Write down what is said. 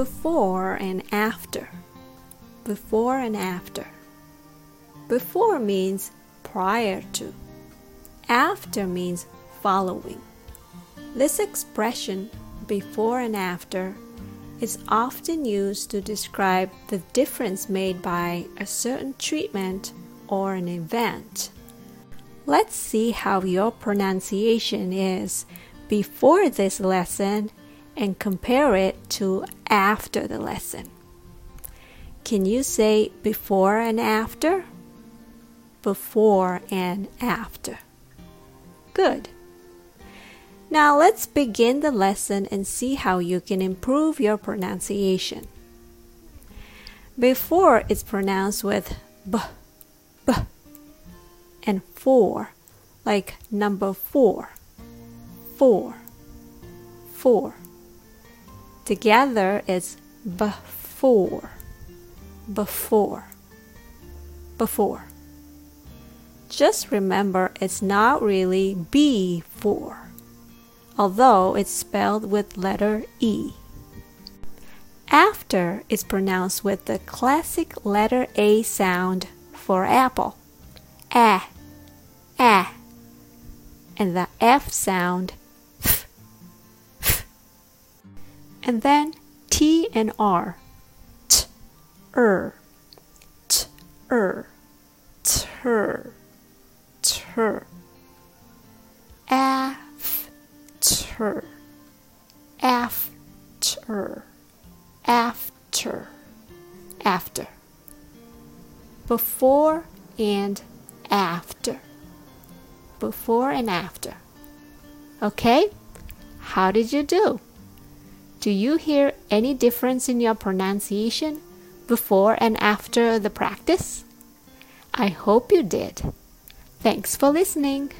before and after. Before and after. Before means prior to. After means following. This expression, before and after, is often used to describe the difference made by a certain treatment or an event. Let's see how your pronunciation is before this lesson and compare it to after the lesson. Can you say before and after? Before and after. Good. Now let's begin the lesson and see how you can improve your pronunciation. Before is pronounced with b, b, and for, like number four, four, four. Together it's before, before, before. Just remember it's not really before, although it's spelled with letter E. After is pronounced with the classic letter A sound for apple. A, a. And the F sound And then T and R. T, er, t, er, ter. Ter. After after after. After. Before and after. Before and after. Okay? How did you do do you hear any difference in your pronunciation before and after the practice? I hope you did. Thanks for listening.